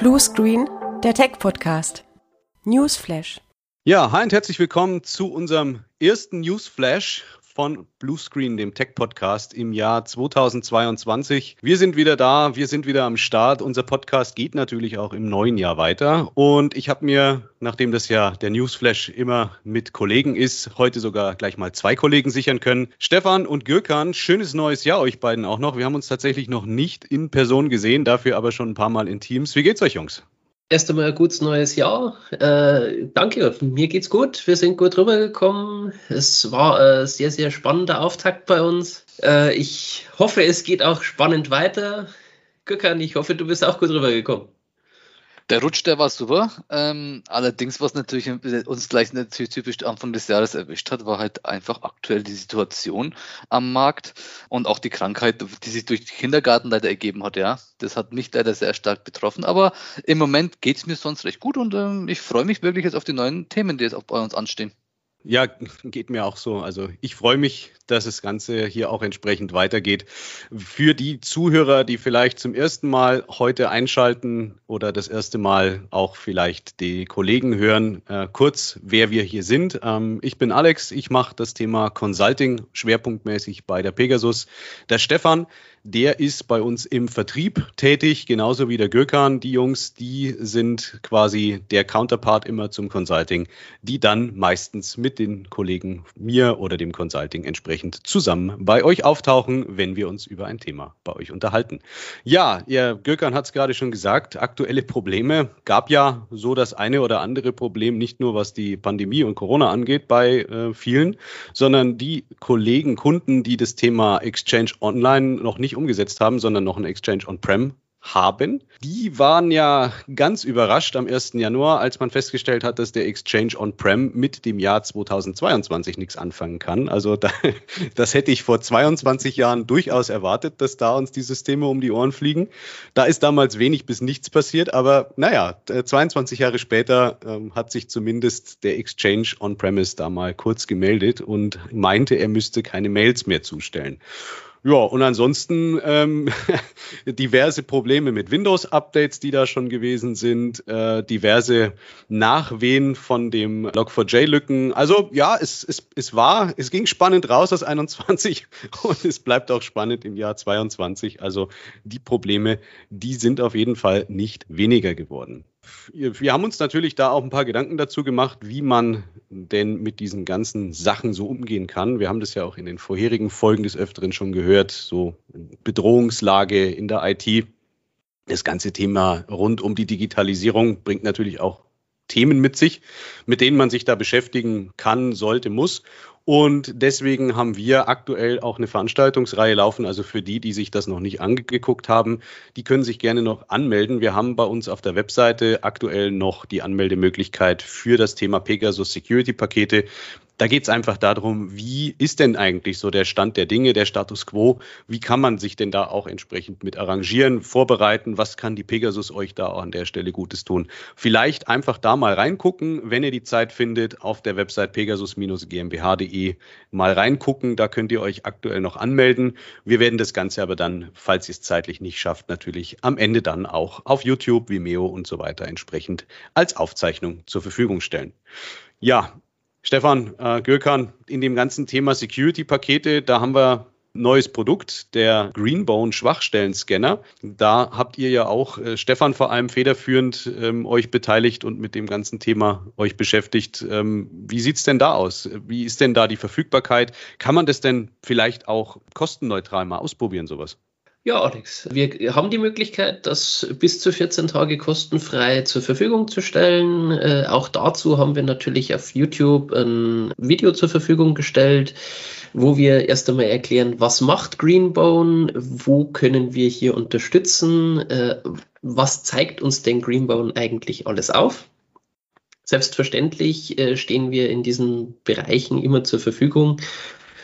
Blue Screen, der Tech-Podcast. Newsflash. Ja, hi und herzlich willkommen zu unserem ersten Newsflash von Bluescreen, dem Tech-Podcast im Jahr 2022. Wir sind wieder da, wir sind wieder am Start. Unser Podcast geht natürlich auch im neuen Jahr weiter. Und ich habe mir, nachdem das ja der Newsflash immer mit Kollegen ist, heute sogar gleich mal zwei Kollegen sichern können. Stefan und Gürkan, schönes neues Jahr euch beiden auch noch. Wir haben uns tatsächlich noch nicht in Person gesehen, dafür aber schon ein paar Mal in Teams. Wie geht's euch, Jungs? Erst einmal ein gutes neues Jahr. Äh, danke, mir geht's gut. Wir sind gut rübergekommen. Es war ein sehr, sehr spannender Auftakt bei uns. Äh, ich hoffe, es geht auch spannend weiter. Gökhan, ich hoffe, du bist auch gut rübergekommen. Der Rutsch, der war super. Ähm, allerdings, was natürlich uns gleich natürlich typisch Anfang des Jahres erwischt hat, war halt einfach aktuell die Situation am Markt und auch die Krankheit, die sich durch den Kindergarten leider ergeben hat. Ja, das hat mich leider sehr stark betroffen. Aber im Moment geht es mir sonst recht gut und ähm, ich freue mich wirklich jetzt auf die neuen Themen, die jetzt auch bei uns anstehen. Ja, geht mir auch so. Also ich freue mich, dass das Ganze hier auch entsprechend weitergeht. Für die Zuhörer, die vielleicht zum ersten Mal heute einschalten oder das erste Mal auch vielleicht die Kollegen hören, äh, kurz, wer wir hier sind. Ähm, ich bin Alex, ich mache das Thema Consulting schwerpunktmäßig bei der Pegasus. Der Stefan, der ist bei uns im Vertrieb tätig, genauso wie der Gökhan. Die Jungs, die sind quasi der Counterpart immer zum Consulting, die dann meistens mit den Kollegen mir oder dem Consulting entsprechend zusammen bei euch auftauchen, wenn wir uns über ein Thema bei euch unterhalten. Ja, ihr Gökhan hat es gerade schon gesagt, aktuelle Probleme. Gab ja so das eine oder andere Problem, nicht nur was die Pandemie und Corona angeht bei äh, vielen, sondern die Kollegen, Kunden, die das Thema Exchange Online noch nicht nicht umgesetzt haben, sondern noch ein Exchange on-prem haben. Die waren ja ganz überrascht am 1. Januar, als man festgestellt hat, dass der Exchange on-prem mit dem Jahr 2022 nichts anfangen kann. Also da, das hätte ich vor 22 Jahren durchaus erwartet, dass da uns die Systeme um die Ohren fliegen. Da ist damals wenig bis nichts passiert, aber naja, 22 Jahre später ähm, hat sich zumindest der Exchange on-premise da mal kurz gemeldet und meinte, er müsste keine Mails mehr zustellen. Ja, und ansonsten ähm, diverse Probleme mit Windows-Updates, die da schon gewesen sind, äh, diverse Nachwehen von dem Log4j-Lücken. Also ja, es, es, es war, es ging spannend raus aus 21 und es bleibt auch spannend im Jahr 22. Also die Probleme, die sind auf jeden Fall nicht weniger geworden wir haben uns natürlich da auch ein paar Gedanken dazu gemacht, wie man denn mit diesen ganzen Sachen so umgehen kann. Wir haben das ja auch in den vorherigen Folgen des Öfteren schon gehört, so Bedrohungslage in der IT. Das ganze Thema rund um die Digitalisierung bringt natürlich auch Themen mit sich, mit denen man sich da beschäftigen kann, sollte, muss. Und deswegen haben wir aktuell auch eine Veranstaltungsreihe laufen. Also für die, die sich das noch nicht angeguckt haben, die können sich gerne noch anmelden. Wir haben bei uns auf der Webseite aktuell noch die Anmeldemöglichkeit für das Thema Pegasus Security Pakete. Da geht es einfach darum, wie ist denn eigentlich so der Stand der Dinge, der Status quo? Wie kann man sich denn da auch entsprechend mit arrangieren, vorbereiten? Was kann die Pegasus euch da auch an der Stelle Gutes tun? Vielleicht einfach da mal reingucken, wenn ihr die Zeit findet, auf der Website pegasus-gmbh.de mal reingucken. Da könnt ihr euch aktuell noch anmelden. Wir werden das Ganze aber dann, falls ihr es zeitlich nicht schafft, natürlich am Ende dann auch auf YouTube, Vimeo und so weiter entsprechend als Aufzeichnung zur Verfügung stellen. Ja, Stefan äh, Gürkan, in dem ganzen Thema Security-Pakete, da haben wir neues Produkt, der Greenbone Schwachstellen-Scanner. Da habt ihr ja auch, äh, Stefan vor allem federführend, ähm, euch beteiligt und mit dem ganzen Thema euch beschäftigt. Ähm, wie sieht's denn da aus? Wie ist denn da die Verfügbarkeit? Kann man das denn vielleicht auch kostenneutral mal ausprobieren, sowas? Ja, Alex, wir haben die Möglichkeit, das bis zu 14 Tage kostenfrei zur Verfügung zu stellen. Äh, auch dazu haben wir natürlich auf YouTube ein Video zur Verfügung gestellt, wo wir erst einmal erklären, was macht Greenbone, wo können wir hier unterstützen, äh, was zeigt uns denn Greenbone eigentlich alles auf. Selbstverständlich äh, stehen wir in diesen Bereichen immer zur Verfügung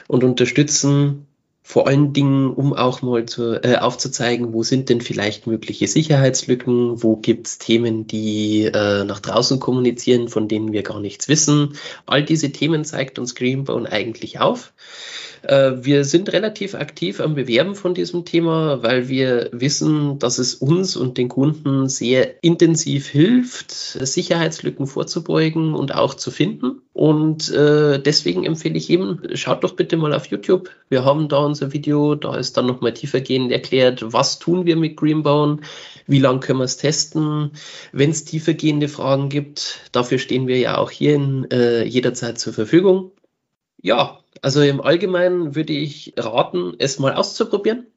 und unterstützen vor allen Dingen, um auch mal zu, äh, aufzuzeigen, wo sind denn vielleicht mögliche Sicherheitslücken, wo gibt's Themen, die äh, nach draußen kommunizieren, von denen wir gar nichts wissen. All diese Themen zeigt uns Greenbone eigentlich auf. Äh, wir sind relativ aktiv am Bewerben von diesem Thema, weil wir wissen, dass es uns und den Kunden sehr intensiv hilft, Sicherheitslücken vorzubeugen und auch zu finden. Und äh, deswegen empfehle ich jedem, schaut doch bitte mal auf YouTube. Wir haben da unser Video, da ist dann nochmal tiefergehend erklärt, was tun wir mit Greenbone, wie lange können wir es testen, wenn es tiefergehende Fragen gibt. Dafür stehen wir ja auch hier in, äh, jederzeit zur Verfügung. Ja, also im Allgemeinen würde ich raten, es mal auszuprobieren,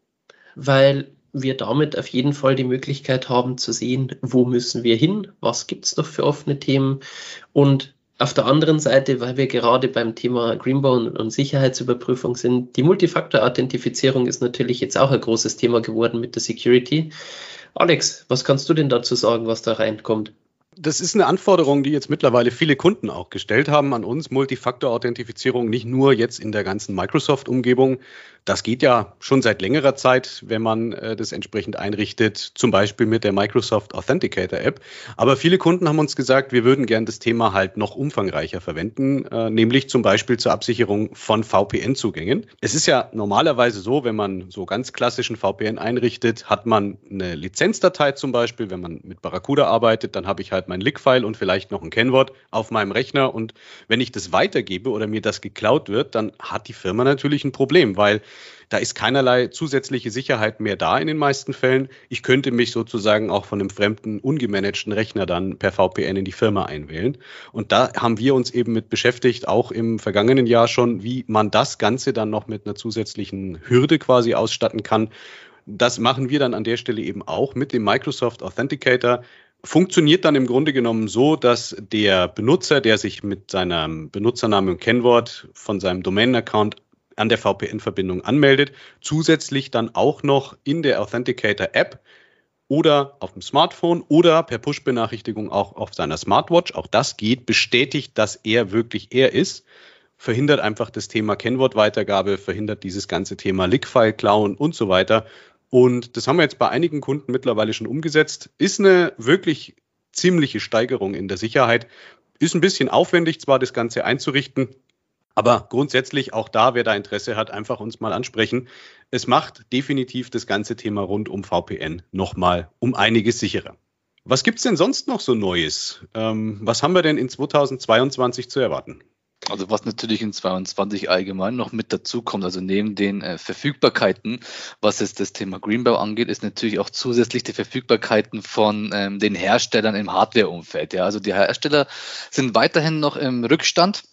weil wir damit auf jeden Fall die Möglichkeit haben zu sehen, wo müssen wir hin, was gibt es noch für offene Themen und auf der anderen Seite, weil wir gerade beim Thema Greenbone und Sicherheitsüberprüfung sind, die Multifaktor-Authentifizierung ist natürlich jetzt auch ein großes Thema geworden mit der Security. Alex, was kannst du denn dazu sagen, was da reinkommt? Das ist eine Anforderung, die jetzt mittlerweile viele Kunden auch gestellt haben an uns. Multifaktor-Authentifizierung nicht nur jetzt in der ganzen Microsoft-Umgebung. Das geht ja schon seit längerer Zeit, wenn man äh, das entsprechend einrichtet, zum Beispiel mit der Microsoft Authenticator App. Aber viele Kunden haben uns gesagt, wir würden gern das Thema halt noch umfangreicher verwenden, äh, nämlich zum Beispiel zur Absicherung von VPN-Zugängen. Es ist ja normalerweise so, wenn man so ganz klassischen VPN einrichtet, hat man eine Lizenzdatei zum Beispiel. Wenn man mit Barracuda arbeitet, dann habe ich halt mein Lick-File und vielleicht noch ein Kennwort auf meinem Rechner. Und wenn ich das weitergebe oder mir das geklaut wird, dann hat die Firma natürlich ein Problem, weil da ist keinerlei zusätzliche Sicherheit mehr da in den meisten Fällen. Ich könnte mich sozusagen auch von einem fremden, ungemanagten Rechner dann per VPN in die Firma einwählen. Und da haben wir uns eben mit beschäftigt, auch im vergangenen Jahr schon, wie man das Ganze dann noch mit einer zusätzlichen Hürde quasi ausstatten kann. Das machen wir dann an der Stelle eben auch mit dem Microsoft Authenticator funktioniert dann im Grunde genommen so, dass der Benutzer, der sich mit seinem Benutzernamen und Kennwort von seinem Domain-Account an der VPN-Verbindung anmeldet, zusätzlich dann auch noch in der Authenticator-App oder auf dem Smartphone oder per Push-Benachrichtigung auch auf seiner Smartwatch, auch das geht, bestätigt, dass er wirklich er ist, verhindert einfach das Thema Kennwortweitergabe, verhindert dieses ganze Thema Lick-File-Klauen und so weiter. Und das haben wir jetzt bei einigen Kunden mittlerweile schon umgesetzt. Ist eine wirklich ziemliche Steigerung in der Sicherheit. Ist ein bisschen aufwendig, zwar das Ganze einzurichten, aber grundsätzlich auch da, wer da Interesse hat, einfach uns mal ansprechen. Es macht definitiv das ganze Thema rund um VPN nochmal um einiges sicherer. Was gibt es denn sonst noch so Neues? Ähm, was haben wir denn in 2022 zu erwarten? Also was natürlich in 22 allgemein noch mit dazu kommt, also neben den äh, Verfügbarkeiten, was jetzt das Thema Greenbow angeht, ist natürlich auch zusätzlich die Verfügbarkeiten von ähm, den Herstellern im Hardware-Umfeld. Ja, also die Hersteller sind weiterhin noch im Rückstand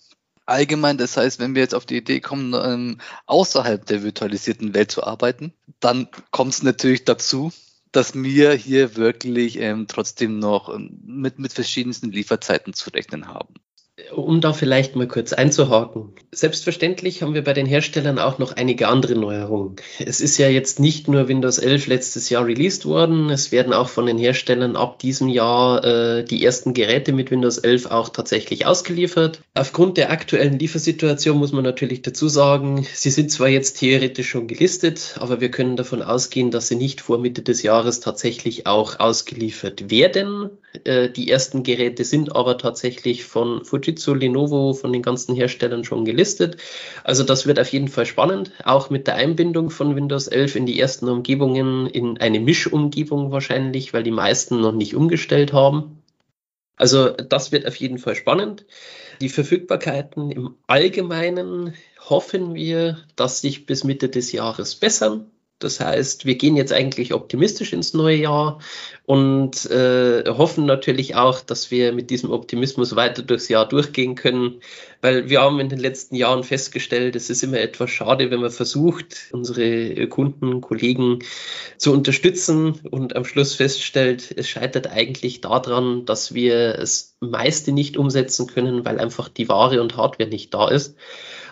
allgemein. Das heißt, wenn wir jetzt auf die Idee kommen, ähm, außerhalb der virtualisierten Welt zu arbeiten, dann kommt es natürlich dazu, dass wir hier wirklich ähm, trotzdem noch ähm, mit, mit verschiedensten Lieferzeiten zu rechnen haben um da vielleicht mal kurz einzuhaken. Selbstverständlich haben wir bei den Herstellern auch noch einige andere Neuerungen. Es ist ja jetzt nicht nur Windows 11 letztes Jahr released worden, es werden auch von den Herstellern ab diesem Jahr äh, die ersten Geräte mit Windows 11 auch tatsächlich ausgeliefert. Aufgrund der aktuellen Liefersituation muss man natürlich dazu sagen, sie sind zwar jetzt theoretisch schon gelistet, aber wir können davon ausgehen, dass sie nicht vor Mitte des Jahres tatsächlich auch ausgeliefert werden. Äh, die ersten Geräte sind aber tatsächlich von Fujitsu Fujitsu, Lenovo von den ganzen Herstellern schon gelistet. Also das wird auf jeden Fall spannend, auch mit der Einbindung von Windows 11 in die ersten Umgebungen, in eine Mischumgebung wahrscheinlich, weil die meisten noch nicht umgestellt haben. Also das wird auf jeden Fall spannend. Die Verfügbarkeiten im Allgemeinen hoffen wir, dass sich bis Mitte des Jahres bessern. Das heißt, wir gehen jetzt eigentlich optimistisch ins neue Jahr und äh, hoffen natürlich auch, dass wir mit diesem Optimismus weiter durchs Jahr durchgehen können, weil wir haben in den letzten Jahren festgestellt, es ist immer etwas schade, wenn man versucht, unsere Kunden, Kollegen zu unterstützen und am Schluss feststellt, es scheitert eigentlich daran, dass wir das meiste nicht umsetzen können, weil einfach die Ware und Hardware nicht da ist.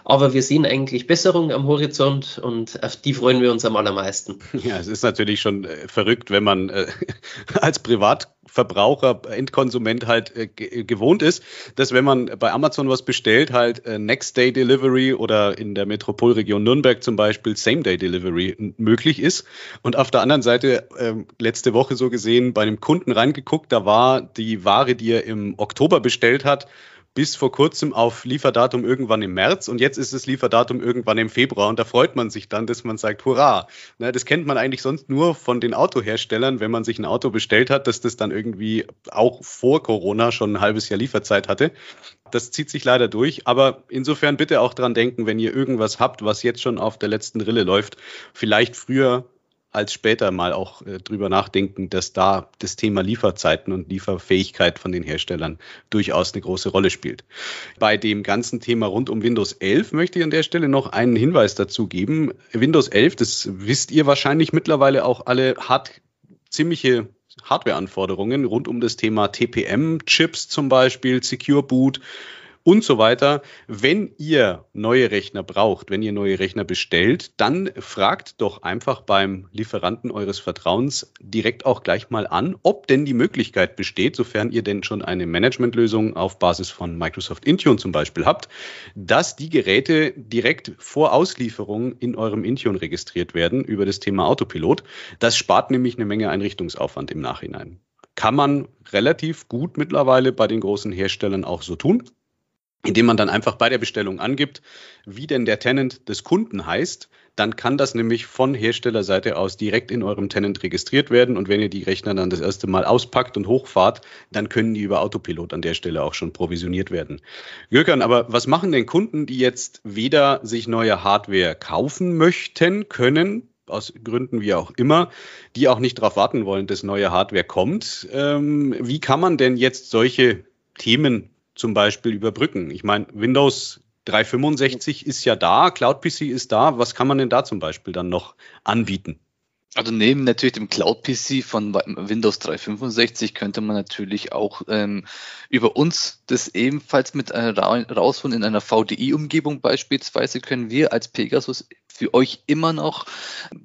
Aber wir sehen eigentlich Besserung am Horizont und auf die freuen wir uns am allermeisten. Ja, es ist natürlich schon äh, verrückt, wenn man äh, als Privatverbraucher, Endkonsument halt äh, gewohnt ist, dass wenn man bei Amazon was bestellt, halt äh, Next Day Delivery oder in der Metropolregion Nürnberg zum Beispiel Same Day Delivery möglich ist. Und auf der anderen Seite ähm, letzte Woche so gesehen bei einem Kunden reingeguckt, da war die Ware, die er im Oktober bestellt hat, bis vor kurzem auf Lieferdatum irgendwann im März und jetzt ist es Lieferdatum irgendwann im Februar und da freut man sich dann, dass man sagt, hurra. Ne, das kennt man eigentlich sonst nur von den Autoherstellern, wenn man sich ein Auto bestellt hat, dass das dann irgendwie auch vor Corona schon ein halbes Jahr Lieferzeit hatte. Das zieht sich leider durch, aber insofern bitte auch dran denken, wenn ihr irgendwas habt, was jetzt schon auf der letzten Rille läuft, vielleicht früher als später mal auch äh, drüber nachdenken, dass da das Thema Lieferzeiten und Lieferfähigkeit von den Herstellern durchaus eine große Rolle spielt. Bei dem ganzen Thema rund um Windows 11 möchte ich an der Stelle noch einen Hinweis dazu geben. Windows 11, das wisst ihr wahrscheinlich mittlerweile auch alle, hat ziemliche Hardwareanforderungen rund um das Thema TPM-Chips zum Beispiel, Secure Boot und so weiter. Wenn ihr neue Rechner braucht, wenn ihr neue Rechner bestellt, dann fragt doch einfach beim Lieferanten eures Vertrauens direkt auch gleich mal an, ob denn die Möglichkeit besteht, sofern ihr denn schon eine Managementlösung auf Basis von Microsoft Intune zum Beispiel habt, dass die Geräte direkt vor Auslieferung in eurem Intune registriert werden über das Thema Autopilot. Das spart nämlich eine Menge Einrichtungsaufwand im Nachhinein. Kann man relativ gut mittlerweile bei den großen Herstellern auch so tun indem man dann einfach bei der Bestellung angibt, wie denn der Tenant des Kunden heißt, dann kann das nämlich von Herstellerseite aus direkt in eurem Tenant registriert werden. Und wenn ihr die Rechner dann das erste Mal auspackt und hochfahrt, dann können die über Autopilot an der Stelle auch schon provisioniert werden. Jürgen, aber was machen denn Kunden, die jetzt weder sich neue Hardware kaufen möchten, können, aus Gründen wie auch immer, die auch nicht darauf warten wollen, dass neue Hardware kommt? Ähm, wie kann man denn jetzt solche Themen zum Beispiel überbrücken? Ich meine, Windows 365 ist ja da, Cloud PC ist da. Was kann man denn da zum Beispiel dann noch anbieten? Also neben natürlich dem Cloud-PC von Windows 365 könnte man natürlich auch ähm, über uns das ebenfalls mit äh, rausholen in einer VDI-Umgebung beispielsweise können wir als Pegasus für euch immer noch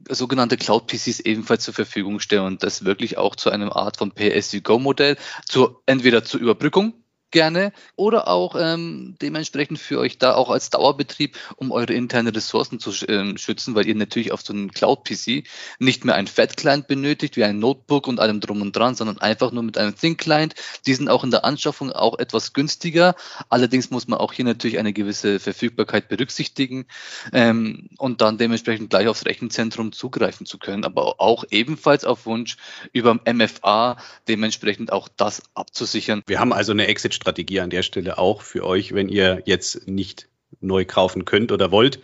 sogenannte Cloud-PCs ebenfalls zur Verfügung stellen und das wirklich auch zu einer Art von PSU-Go-Modell, zur entweder zur Überbrückung gerne oder auch ähm, dementsprechend für euch da auch als Dauerbetrieb, um eure internen Ressourcen zu ähm, schützen, weil ihr natürlich auf so einem Cloud-PC nicht mehr ein Fat-Client benötigt, wie ein Notebook und allem drum und dran, sondern einfach nur mit einem Thin-Client. Die sind auch in der Anschaffung auch etwas günstiger. Allerdings muss man auch hier natürlich eine gewisse Verfügbarkeit berücksichtigen ähm, und dann dementsprechend gleich aufs Rechenzentrum zugreifen zu können, aber auch ebenfalls auf Wunsch über MFA dementsprechend auch das abzusichern. Wir haben also eine Exit Strategie an der Stelle auch für euch, wenn ihr jetzt nicht neu kaufen könnt oder wollt,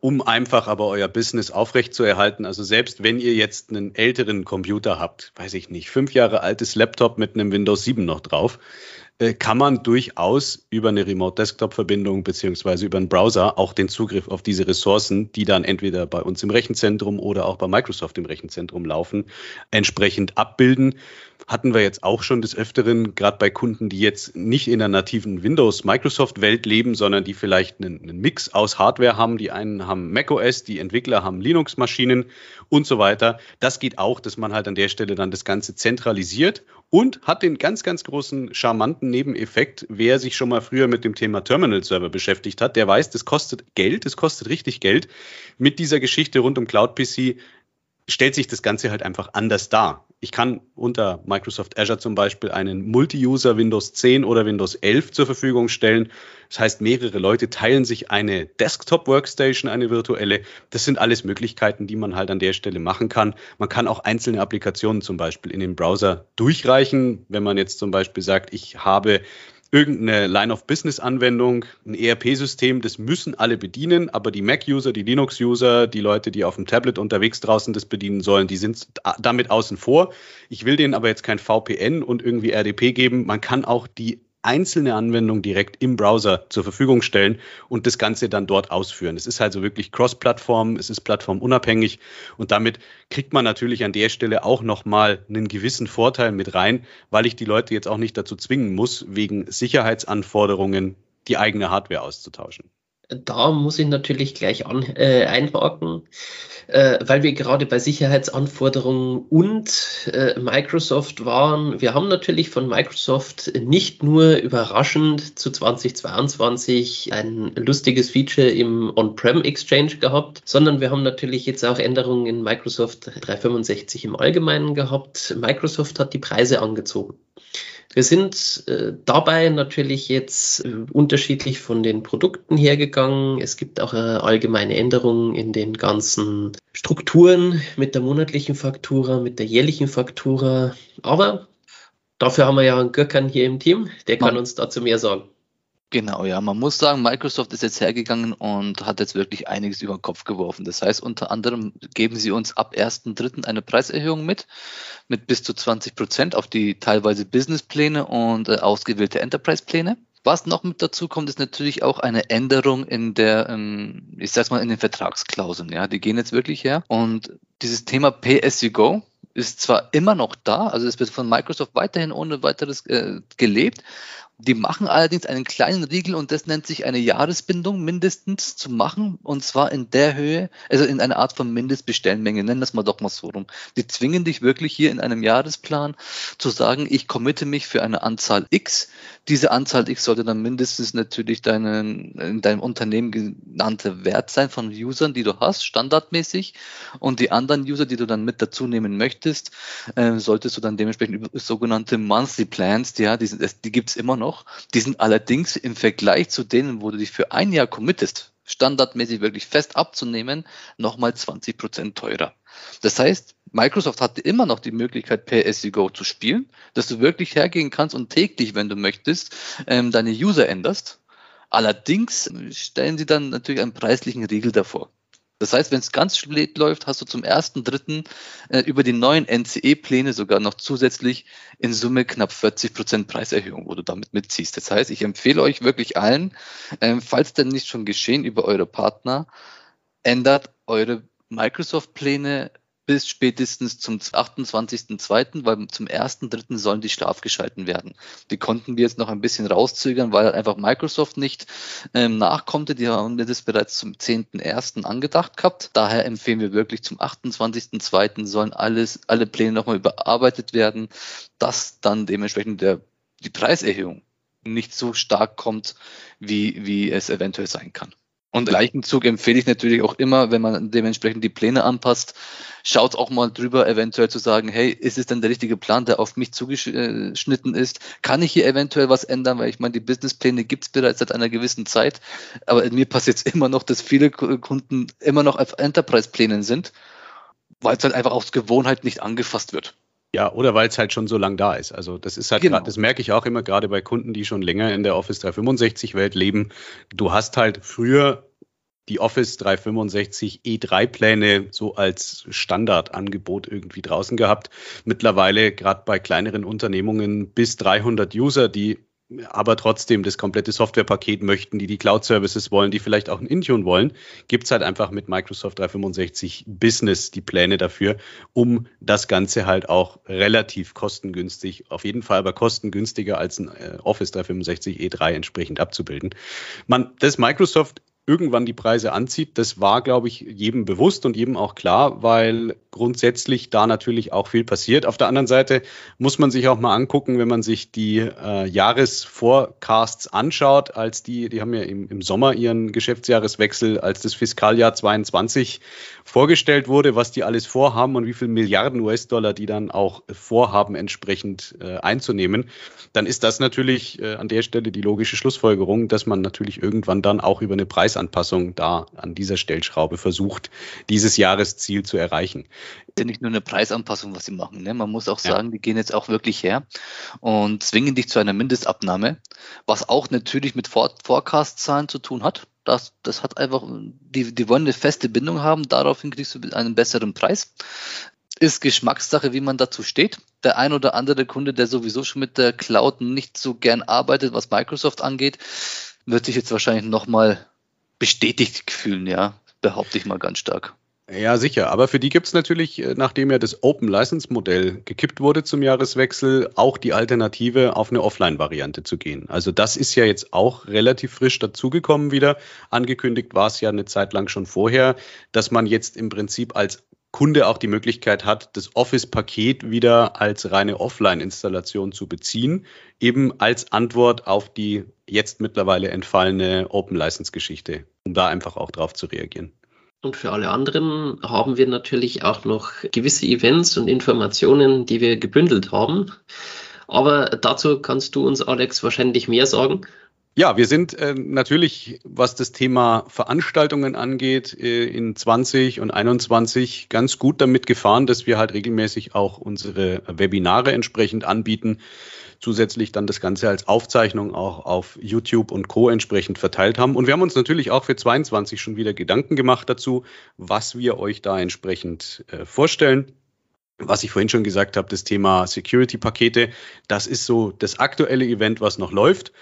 um einfach aber euer Business aufrechtzuerhalten. Also selbst wenn ihr jetzt einen älteren Computer habt, weiß ich nicht, fünf Jahre altes Laptop mit einem Windows 7 noch drauf, äh, kann man durchaus über eine Remote-Desktop-Verbindung beziehungsweise über einen Browser auch den Zugriff auf diese Ressourcen, die dann entweder bei uns im Rechenzentrum oder auch bei Microsoft im Rechenzentrum laufen, entsprechend abbilden. Hatten wir jetzt auch schon des Öfteren, gerade bei Kunden, die jetzt nicht in der nativen Windows-Microsoft-Welt leben, sondern die vielleicht einen, einen Mix aus Hardware haben. Die einen haben macOS, die Entwickler haben Linux-Maschinen und so weiter. Das geht auch, dass man halt an der Stelle dann das Ganze zentralisiert und hat den ganz, ganz großen charmanten Nebeneffekt, wer sich schon mal früher mit dem Thema Terminal-Server beschäftigt hat, der weiß, das kostet Geld, das kostet richtig Geld. Mit dieser Geschichte rund um Cloud-PC stellt sich das Ganze halt einfach anders dar. Ich kann unter Microsoft Azure zum Beispiel einen Multi-User Windows 10 oder Windows 11 zur Verfügung stellen. Das heißt, mehrere Leute teilen sich eine Desktop-Workstation, eine virtuelle. Das sind alles Möglichkeiten, die man halt an der Stelle machen kann. Man kann auch einzelne Applikationen zum Beispiel in den Browser durchreichen. Wenn man jetzt zum Beispiel sagt, ich habe irgendeine Line-of-Business-Anwendung, ein ERP-System, das müssen alle bedienen, aber die Mac-User, die Linux-User, die Leute, die auf dem Tablet unterwegs draußen das bedienen sollen, die sind damit außen vor. Ich will denen aber jetzt kein VPN und irgendwie RDP geben. Man kann auch die einzelne Anwendung direkt im Browser zur Verfügung stellen und das Ganze dann dort ausführen. Es ist also wirklich Cross-Plattform, es ist plattformunabhängig und damit kriegt man natürlich an der Stelle auch nochmal einen gewissen Vorteil mit rein, weil ich die Leute jetzt auch nicht dazu zwingen muss, wegen Sicherheitsanforderungen die eigene Hardware auszutauschen. Da muss ich natürlich gleich an, äh, einhaken äh, weil wir gerade bei Sicherheitsanforderungen und äh, Microsoft waren. Wir haben natürlich von Microsoft nicht nur überraschend zu 2022 ein lustiges Feature im On-Prem Exchange gehabt, sondern wir haben natürlich jetzt auch Änderungen in Microsoft 365 im Allgemeinen gehabt. Microsoft hat die Preise angezogen. Wir sind äh, dabei natürlich jetzt äh, unterschiedlich von den Produkten hergegangen. Es gibt auch eine allgemeine Änderung in den ganzen Strukturen mit der monatlichen Faktura, mit der jährlichen Faktura. Aber dafür haben wir ja einen Göckern hier im Team, der kann uns dazu mehr sagen. Genau, ja. Man muss sagen, Microsoft ist jetzt hergegangen und hat jetzt wirklich einiges über den Kopf geworfen. Das heißt, unter anderem geben sie uns ab 1.3. eine Preiserhöhung mit, mit bis zu 20 Prozent auf die teilweise Businesspläne und äh, ausgewählte Enterprise-Pläne. Was noch mit dazu kommt, ist natürlich auch eine Änderung in der, ähm, ich sag's mal, in den Vertragsklauseln. Ja, die gehen jetzt wirklich her. Und dieses Thema Pay as you go ist zwar immer noch da, also es wird von Microsoft weiterhin ohne weiteres äh, gelebt, die machen allerdings einen kleinen Riegel und das nennt sich eine Jahresbindung mindestens zu machen und zwar in der Höhe, also in einer Art von Mindestbestellmenge, nennen das mal doch mal so rum. Die zwingen dich wirklich hier in einem Jahresplan zu sagen, ich committe mich für eine Anzahl X. Diese Anzahl X sollte dann mindestens natürlich deinen, in deinem Unternehmen genannte Wert sein von Usern, die du hast, standardmäßig. Und die anderen User, die du dann mit dazu nehmen möchtest, äh, solltest du dann dementsprechend über sogenannte Monthly Plans, ja, die, die gibt's immer noch noch. Die sind allerdings im Vergleich zu denen, wo du dich für ein Jahr committest, standardmäßig wirklich fest abzunehmen, nochmal 20 Prozent teurer. Das heißt, Microsoft hatte immer noch die Möglichkeit, per SEGO zu spielen, dass du wirklich hergehen kannst und täglich, wenn du möchtest, ähm, deine User änderst. Allerdings stellen sie dann natürlich einen preislichen Riegel davor. Das heißt, wenn es ganz spät läuft, hast du zum ersten, dritten äh, über die neuen NCE-Pläne sogar noch zusätzlich in Summe knapp 40 Prozent Preiserhöhung, wo du damit mitziehst. Das heißt, ich empfehle euch wirklich allen, äh, falls denn nicht schon geschehen über eure Partner, ändert eure Microsoft-Pläne bis spätestens zum 28.02., weil zum 1.03. sollen die schlafgeschalten werden. Die konnten wir jetzt noch ein bisschen rauszögern, weil einfach Microsoft nicht ähm, nachkonnte. Die haben wir das bereits zum 10.01. angedacht gehabt. Daher empfehlen wir wirklich zum 28.02. sollen alles, alle Pläne nochmal überarbeitet werden, dass dann dementsprechend der, die Preiserhöhung nicht so stark kommt, wie, wie es eventuell sein kann. Und im gleichen Zug empfehle ich natürlich auch immer, wenn man dementsprechend die Pläne anpasst, schaut auch mal drüber, eventuell zu sagen, hey, ist es denn der richtige Plan, der auf mich zugeschnitten ist? Kann ich hier eventuell was ändern? Weil ich meine, die Businesspläne gibt es bereits seit einer gewissen Zeit, aber mir passiert es immer noch, dass viele Kunden immer noch auf Enterprise-Plänen sind, weil es halt einfach aus Gewohnheit nicht angefasst wird. Ja, oder weil es halt schon so lang da ist. Also das ist halt, genau. grad, das merke ich auch immer gerade bei Kunden, die schon länger in der Office 365 Welt leben. Du hast halt früher die Office 365 E3-Pläne so als Standardangebot irgendwie draußen gehabt. Mittlerweile gerade bei kleineren Unternehmungen bis 300 User, die aber trotzdem das komplette Softwarepaket möchten, die die Cloud-Services wollen, die vielleicht auch ein Intune wollen, gibt's halt einfach mit Microsoft 365 Business die Pläne dafür, um das Ganze halt auch relativ kostengünstig, auf jeden Fall aber kostengünstiger als ein äh, Office 365 E3 entsprechend abzubilden. Man, das Microsoft irgendwann die Preise anzieht, das war, glaube ich, jedem bewusst und jedem auch klar, weil grundsätzlich da natürlich auch viel passiert. Auf der anderen Seite muss man sich auch mal angucken, wenn man sich die äh, Jahresforecasts anschaut, als die, die haben ja im, im Sommer ihren Geschäftsjahreswechsel, als das Fiskaljahr 22 vorgestellt wurde, was die alles vorhaben und wie viel Milliarden US-Dollar die dann auch vorhaben, entsprechend äh, einzunehmen, dann ist das natürlich äh, an der Stelle die logische Schlussfolgerung, dass man natürlich irgendwann dann auch über eine Preis Preisanpassung da an dieser Stellschraube versucht, dieses Jahresziel zu erreichen. Ist ja nicht nur eine Preisanpassung, was sie machen. Ne? Man muss auch sagen, ja. die gehen jetzt auch wirklich her und zwingen dich zu einer Mindestabnahme, was auch natürlich mit Forecast-Zahlen zu tun hat. Das, das hat einfach, die, die wollen eine feste Bindung haben, daraufhin kriegst du einen besseren Preis ist Geschmackssache, wie man dazu steht. Der ein oder andere Kunde, der sowieso schon mit der Cloud nicht so gern arbeitet, was Microsoft angeht, wird sich jetzt wahrscheinlich nochmal bestätigt fühlen, ja, behaupte ich mal ganz stark. Ja, sicher. Aber für die gibt es natürlich, äh, nachdem ja das Open License Modell gekippt wurde zum Jahreswechsel, auch die Alternative, auf eine Offline-Variante zu gehen. Also das ist ja jetzt auch relativ frisch dazugekommen wieder. Angekündigt war es ja eine Zeit lang schon vorher, dass man jetzt im Prinzip als Kunde auch die Möglichkeit hat, das Office-Paket wieder als reine Offline-Installation zu beziehen, eben als Antwort auf die jetzt mittlerweile entfallene Open-License-Geschichte, um da einfach auch drauf zu reagieren. Und für alle anderen haben wir natürlich auch noch gewisse Events und Informationen, die wir gebündelt haben. Aber dazu kannst du uns, Alex, wahrscheinlich mehr sagen. Ja, wir sind äh, natürlich, was das Thema Veranstaltungen angeht, äh, in 20 und 21 ganz gut damit gefahren, dass wir halt regelmäßig auch unsere Webinare entsprechend anbieten. Zusätzlich dann das Ganze als Aufzeichnung auch auf YouTube und Co. entsprechend verteilt haben. Und wir haben uns natürlich auch für 22 schon wieder Gedanken gemacht dazu, was wir euch da entsprechend äh, vorstellen was ich vorhin schon gesagt habe, das Thema Security-Pakete, das ist so das aktuelle Event, was noch läuft.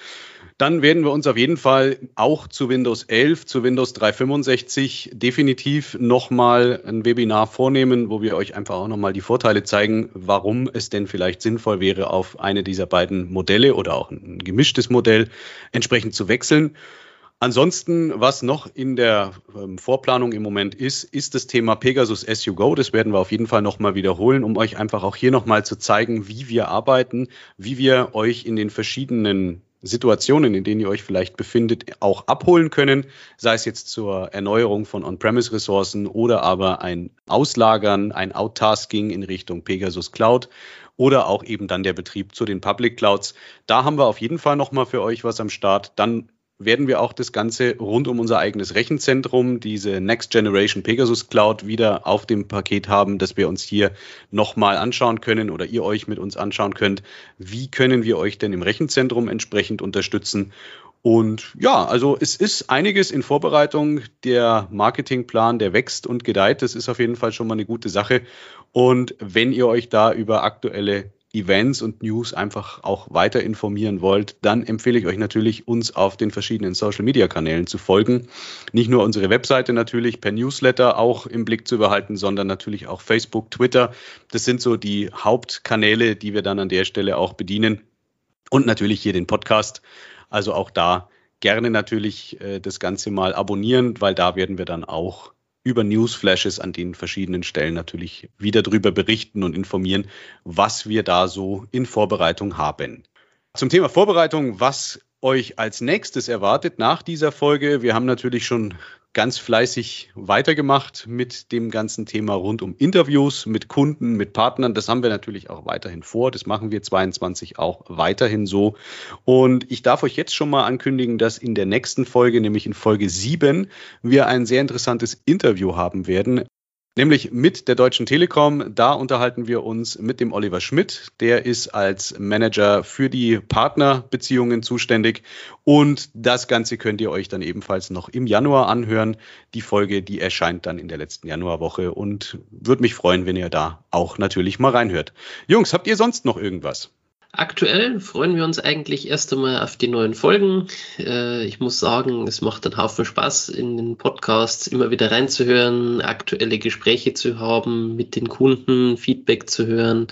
Dann werden wir uns auf jeden Fall auch zu Windows 11, zu Windows 365 definitiv nochmal ein Webinar vornehmen, wo wir euch einfach auch nochmal die Vorteile zeigen, warum es denn vielleicht sinnvoll wäre, auf eine dieser beiden Modelle oder auch ein gemischtes Modell entsprechend zu wechseln. Ansonsten, was noch in der ähm, Vorplanung im Moment ist, ist das Thema Pegasus As You Go. Das werden wir auf jeden Fall nochmal wiederholen, um euch einfach auch hier nochmal zu zeigen, wie wir arbeiten, wie wir euch in den verschiedenen Situationen, in denen ihr euch vielleicht befindet, auch abholen können, sei es jetzt zur Erneuerung von On-Premise-Ressourcen oder aber ein Auslagern, ein Outtasking in Richtung Pegasus Cloud oder auch eben dann der Betrieb zu den Public Clouds. Da haben wir auf jeden Fall nochmal für euch was am Start. Dann werden wir auch das Ganze rund um unser eigenes Rechenzentrum, diese Next Generation Pegasus Cloud, wieder auf dem Paket haben, dass wir uns hier nochmal anschauen können oder ihr euch mit uns anschauen könnt. Wie können wir euch denn im Rechenzentrum entsprechend unterstützen? Und ja, also es ist einiges in Vorbereitung. Der Marketingplan, der wächst und gedeiht. Das ist auf jeden Fall schon mal eine gute Sache. Und wenn ihr euch da über aktuelle Events und News einfach auch weiter informieren wollt, dann empfehle ich euch natürlich, uns auf den verschiedenen Social-Media-Kanälen zu folgen. Nicht nur unsere Webseite natürlich per Newsletter auch im Blick zu behalten, sondern natürlich auch Facebook, Twitter. Das sind so die Hauptkanäle, die wir dann an der Stelle auch bedienen. Und natürlich hier den Podcast. Also auch da gerne natürlich äh, das Ganze mal abonnieren, weil da werden wir dann auch über Newsflashes an den verschiedenen Stellen natürlich wieder darüber berichten und informieren, was wir da so in Vorbereitung haben. Zum Thema Vorbereitung, was euch als nächstes erwartet nach dieser Folge. Wir haben natürlich schon ganz fleißig weitergemacht mit dem ganzen Thema rund um Interviews mit Kunden, mit Partnern. Das haben wir natürlich auch weiterhin vor. Das machen wir 22 auch weiterhin so. Und ich darf euch jetzt schon mal ankündigen, dass in der nächsten Folge, nämlich in Folge 7, wir ein sehr interessantes Interview haben werden nämlich mit der Deutschen Telekom. Da unterhalten wir uns mit dem Oliver Schmidt. Der ist als Manager für die Partnerbeziehungen zuständig. Und das Ganze könnt ihr euch dann ebenfalls noch im Januar anhören. Die Folge, die erscheint dann in der letzten Januarwoche und würde mich freuen, wenn ihr da auch natürlich mal reinhört. Jungs, habt ihr sonst noch irgendwas? Aktuell freuen wir uns eigentlich erst einmal auf die neuen Folgen. Äh, ich muss sagen, es macht einen Haufen Spaß, in den Podcasts immer wieder reinzuhören, aktuelle Gespräche zu haben, mit den Kunden Feedback zu hören.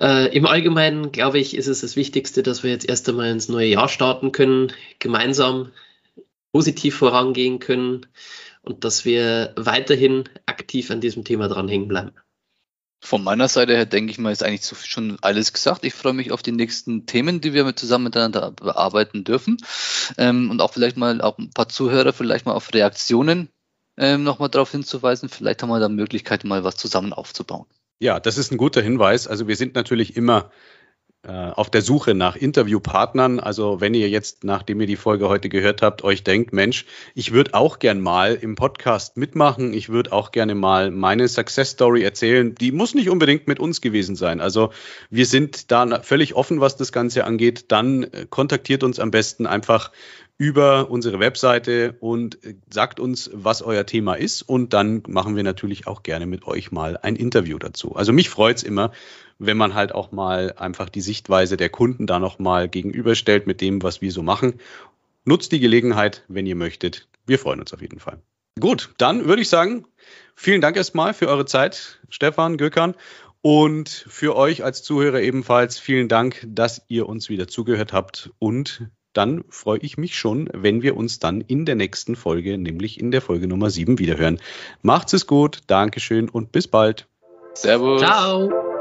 Äh, Im Allgemeinen, glaube ich, ist es das Wichtigste, dass wir jetzt erst einmal ins neue Jahr starten können, gemeinsam positiv vorangehen können und dass wir weiterhin aktiv an diesem Thema dranhängen bleiben. Von meiner Seite her denke ich mal, ist eigentlich schon alles gesagt. Ich freue mich auf die nächsten Themen, die wir zusammen miteinander bearbeiten dürfen. Ähm, und auch vielleicht mal auch ein paar Zuhörer vielleicht mal auf Reaktionen ähm, nochmal darauf hinzuweisen. Vielleicht haben wir da Möglichkeit, mal was zusammen aufzubauen. Ja, das ist ein guter Hinweis. Also wir sind natürlich immer auf der Suche nach Interviewpartnern. Also wenn ihr jetzt, nachdem ihr die Folge heute gehört habt, euch denkt, Mensch, ich würde auch gern mal im Podcast mitmachen. Ich würde auch gerne mal meine Success Story erzählen. Die muss nicht unbedingt mit uns gewesen sein. Also wir sind da völlig offen, was das Ganze angeht. Dann äh, kontaktiert uns am besten einfach über unsere Webseite und äh, sagt uns, was euer Thema ist. Und dann machen wir natürlich auch gerne mit euch mal ein Interview dazu. Also mich freut's immer, wenn man halt auch mal einfach die Sichtweise der Kunden da nochmal gegenüberstellt mit dem, was wir so machen. Nutzt die Gelegenheit, wenn ihr möchtet. Wir freuen uns auf jeden Fall. Gut, dann würde ich sagen, vielen Dank erstmal für eure Zeit, Stefan, Gökhan. Und für euch als Zuhörer ebenfalls vielen Dank, dass ihr uns wieder zugehört habt. Und dann freue ich mich schon, wenn wir uns dann in der nächsten Folge, nämlich in der Folge Nummer 7 wiederhören. Macht's es gut, Dankeschön und bis bald. Servus. Ciao.